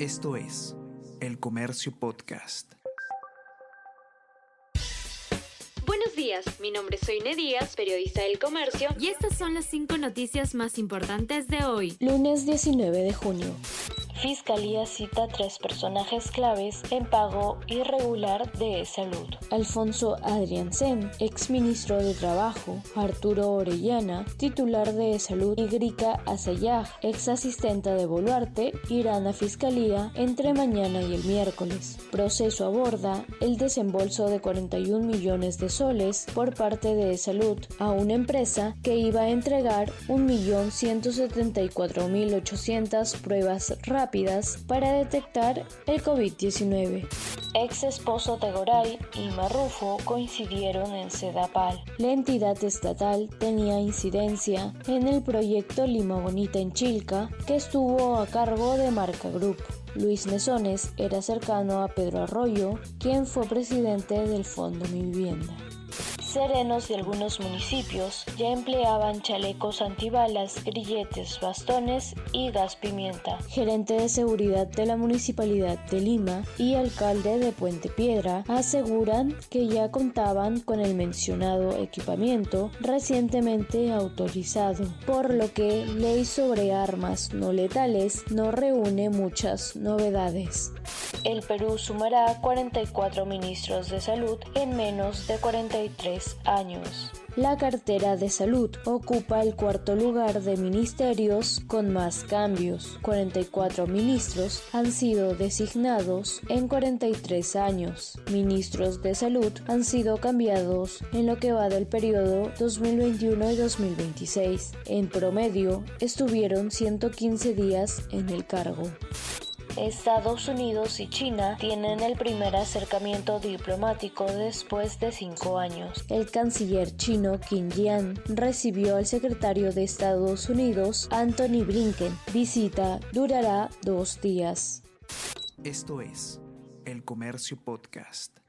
Esto es El Comercio Podcast. Buenos días, mi nombre es Soine Díaz, periodista del Comercio, y estas son las cinco noticias más importantes de hoy, lunes 19 de junio. Fiscalía cita tres personajes claves en pago irregular de salud. Alfonso Adriansen, exministro de Trabajo, Arturo Orellana, titular de Salud, y Grika Asayag, ex asistenta de Boluarte, irán a Fiscalía entre mañana y el miércoles. Proceso aborda el desembolso de 41 millones de soles por parte de Salud a una empresa que iba a entregar 1.174.800 pruebas rápidas para detectar el COVID-19. Ex esposo de Goray y Marrufo coincidieron en Sedapal. La entidad estatal tenía incidencia en el proyecto Lima Bonita en Chilca, que estuvo a cargo de Marca Group. Luis Mesones era cercano a Pedro Arroyo, quien fue presidente del Fondo Mi Vivienda serenos de algunos municipios ya empleaban chalecos antibalas, grilletes, bastones y gas pimienta. Gerente de seguridad de la Municipalidad de Lima y alcalde de Puente Piedra aseguran que ya contaban con el mencionado equipamiento recientemente autorizado, por lo que ley sobre armas no letales no reúne muchas novedades. El Perú sumará 44 ministros de salud en menos de 43 años. La cartera de salud ocupa el cuarto lugar de ministerios con más cambios. 44 ministros han sido designados en 43 años. Ministros de salud han sido cambiados en lo que va del periodo 2021 y 2026. En promedio, estuvieron 115 días en el cargo. Estados Unidos y China tienen el primer acercamiento diplomático después de cinco años. El canciller chino Qin Jian recibió al secretario de Estados Unidos, Anthony Blinken. Visita durará dos días. Esto es El Comercio Podcast.